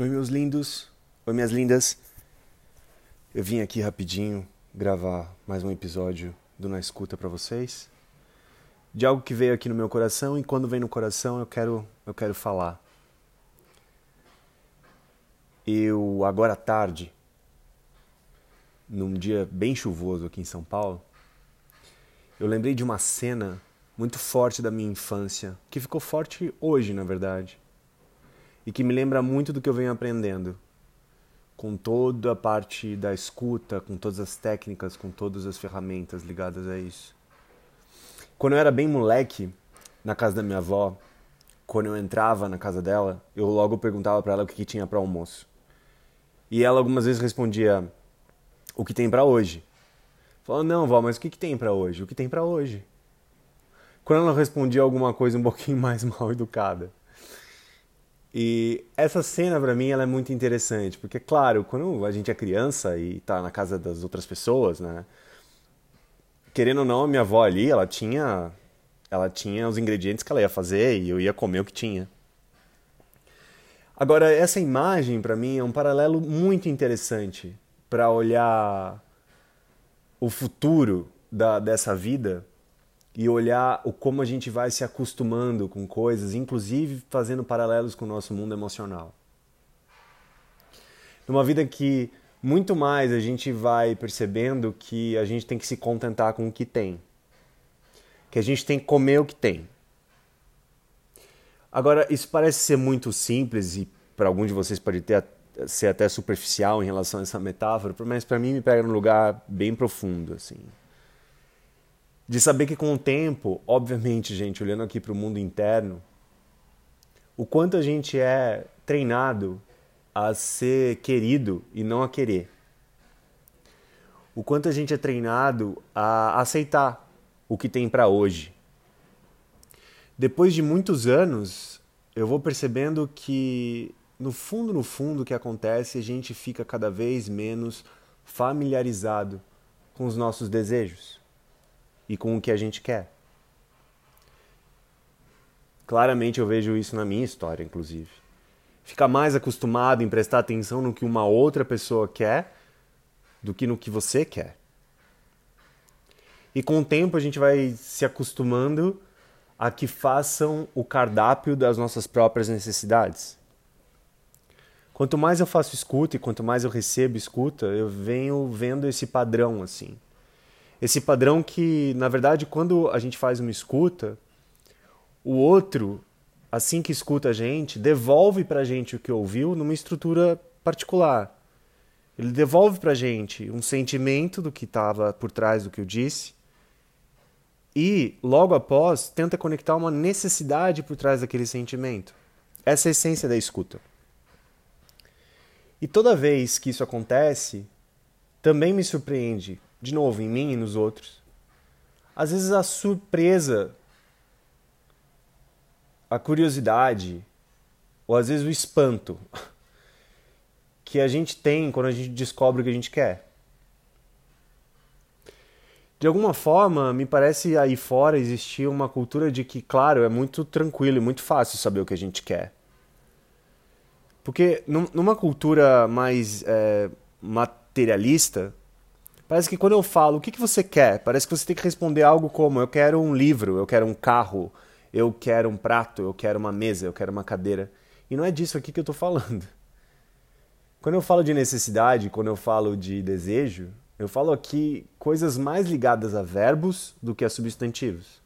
Oi, meus lindos. Oi, minhas lindas. Eu vim aqui rapidinho gravar mais um episódio do Na Escuta para vocês. De algo que veio aqui no meu coração e quando vem no coração eu quero eu quero falar. Eu agora à tarde, num dia bem chuvoso aqui em São Paulo, eu lembrei de uma cena muito forte da minha infância, que ficou forte hoje, na verdade e que me lembra muito do que eu venho aprendendo, com toda a parte da escuta, com todas as técnicas, com todas as ferramentas ligadas a isso. Quando eu era bem moleque, na casa da minha avó, quando eu entrava na casa dela, eu logo perguntava para ela o que, que tinha para almoço. E ela algumas vezes respondia: "O que tem para hoje?" Falava: "Não, vó, mas o que, que tem para hoje? O que tem para hoje?" Quando ela respondia alguma coisa um pouquinho mais mal educada, e essa cena para mim ela é muito interessante, porque claro, quando a gente é criança e está na casa das outras pessoas, né? Querendo ou não, a minha avó ali, ela tinha ela tinha os ingredientes que ela ia fazer e eu ia comer o que tinha. Agora, essa imagem para mim é um paralelo muito interessante para olhar o futuro da, dessa vida e olhar o como a gente vai se acostumando com coisas, inclusive fazendo paralelos com o nosso mundo emocional. Numa vida que muito mais a gente vai percebendo que a gente tem que se contentar com o que tem. Que a gente tem que comer o que tem. Agora, isso parece ser muito simples e para alguns de vocês pode ter, ser até superficial em relação a essa metáfora, mas para mim me pega num lugar bem profundo, assim de saber que com o tempo, obviamente, gente, olhando aqui para o mundo interno, o quanto a gente é treinado a ser querido e não a querer. O quanto a gente é treinado a aceitar o que tem para hoje. Depois de muitos anos, eu vou percebendo que no fundo, no fundo, o que acontece, a gente fica cada vez menos familiarizado com os nossos desejos e com o que a gente quer. Claramente eu vejo isso na minha história, inclusive. Ficar mais acostumado em prestar atenção no que uma outra pessoa quer do que no que você quer. E com o tempo a gente vai se acostumando a que façam o cardápio das nossas próprias necessidades. Quanto mais eu faço escuta e quanto mais eu recebo escuta, eu venho vendo esse padrão assim. Esse padrão que, na verdade, quando a gente faz uma escuta, o outro, assim que escuta a gente, devolve para a gente o que ouviu numa estrutura particular. Ele devolve para a gente um sentimento do que estava por trás do que eu disse e, logo após, tenta conectar uma necessidade por trás daquele sentimento. Essa é a essência da escuta. E toda vez que isso acontece, também me surpreende de novo, em mim e nos outros. Às vezes a surpresa, a curiosidade, ou às vezes o espanto que a gente tem quando a gente descobre o que a gente quer. De alguma forma, me parece aí fora existir uma cultura de que, claro, é muito tranquilo e muito fácil saber o que a gente quer. Porque numa cultura mais é, materialista, Parece que quando eu falo o que, que você quer, parece que você tem que responder algo como eu quero um livro, eu quero um carro, eu quero um prato, eu quero uma mesa, eu quero uma cadeira. E não é disso aqui que eu estou falando. Quando eu falo de necessidade, quando eu falo de desejo, eu falo aqui coisas mais ligadas a verbos do que a substantivos.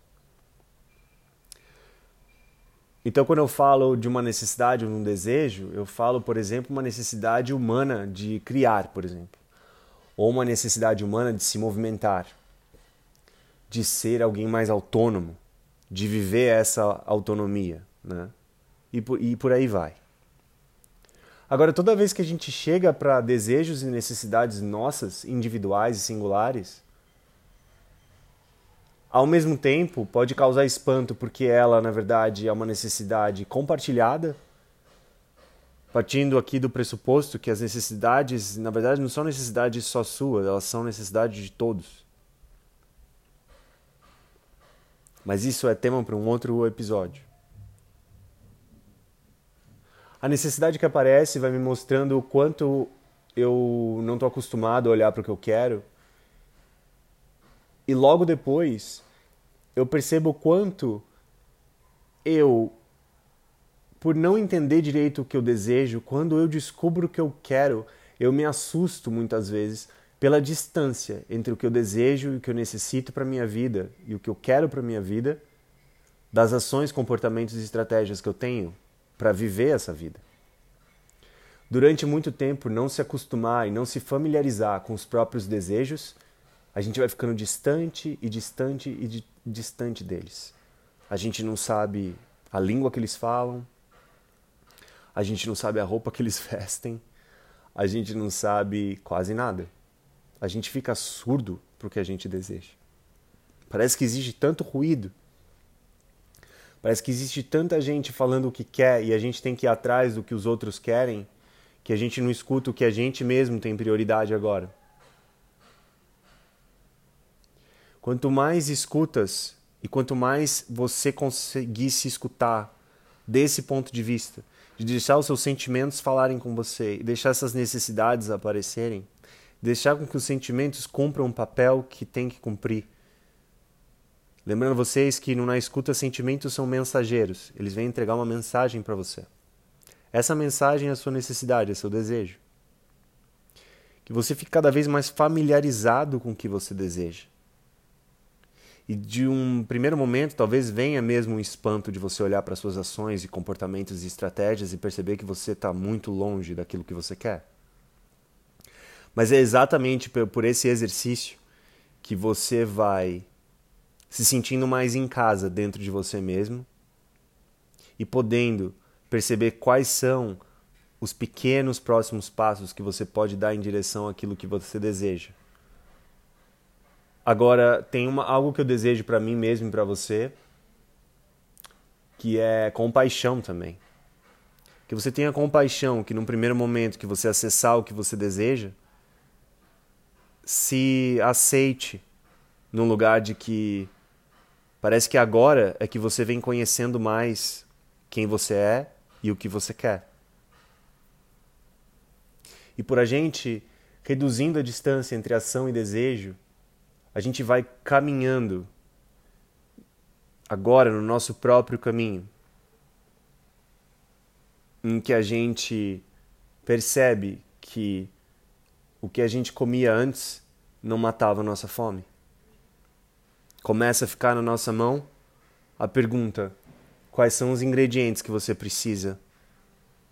Então, quando eu falo de uma necessidade ou um desejo, eu falo, por exemplo, uma necessidade humana de criar, por exemplo ou uma necessidade humana de se movimentar, de ser alguém mais autônomo, de viver essa autonomia, né? E por, e por aí vai. Agora, toda vez que a gente chega para desejos e necessidades nossas, individuais e singulares, ao mesmo tempo pode causar espanto porque ela, na verdade, é uma necessidade compartilhada partindo aqui do pressuposto que as necessidades, na verdade, não são necessidades só suas, elas são necessidades de todos. Mas isso é tema para um outro episódio. A necessidade que aparece vai me mostrando o quanto eu não estou acostumado a olhar para o que eu quero. E logo depois, eu percebo o quanto eu, por não entender direito o que eu desejo, quando eu descubro o que eu quero, eu me assusto muitas vezes pela distância entre o que eu desejo e o que eu necessito para minha vida e o que eu quero para minha vida, das ações, comportamentos e estratégias que eu tenho para viver essa vida. Durante muito tempo, não se acostumar e não se familiarizar com os próprios desejos, a gente vai ficando distante e distante e di distante deles. A gente não sabe a língua que eles falam, a gente não sabe a roupa que eles vestem, a gente não sabe quase nada. A gente fica surdo para o que a gente deseja. Parece que existe tanto ruído. Parece que existe tanta gente falando o que quer e a gente tem que ir atrás do que os outros querem, que a gente não escuta o que a gente mesmo tem prioridade agora. Quanto mais escutas e quanto mais você conseguir se escutar desse ponto de vista, de deixar os seus sentimentos falarem com você deixar essas necessidades aparecerem, deixar com que os sentimentos cumpram um papel que tem que cumprir. Lembrando vocês que na escuta sentimentos são mensageiros, eles vêm entregar uma mensagem para você. Essa mensagem é a sua necessidade, é seu desejo. Que você fique cada vez mais familiarizado com o que você deseja. E de um primeiro momento, talvez venha mesmo um espanto de você olhar para suas ações e comportamentos e estratégias e perceber que você está muito longe daquilo que você quer. Mas é exatamente por esse exercício que você vai se sentindo mais em casa dentro de você mesmo e podendo perceber quais são os pequenos próximos passos que você pode dar em direção àquilo que você deseja. Agora, tem uma, algo que eu desejo para mim mesmo e para você, que é compaixão também. Que você tenha compaixão, que num primeiro momento que você acessar o que você deseja, se aceite num lugar de que parece que agora é que você vem conhecendo mais quem você é e o que você quer. E por a gente reduzindo a distância entre ação e desejo, a gente vai caminhando agora no nosso próprio caminho, em que a gente percebe que o que a gente comia antes não matava a nossa fome. Começa a ficar na nossa mão a pergunta: quais são os ingredientes que você precisa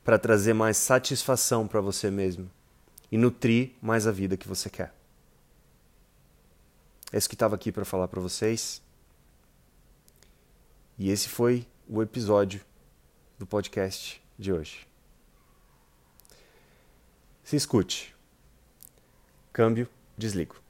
para trazer mais satisfação para você mesmo e nutrir mais a vida que você quer? É isso que estava aqui para falar para vocês. E esse foi o episódio do podcast de hoje. Se escute. Câmbio, desligo.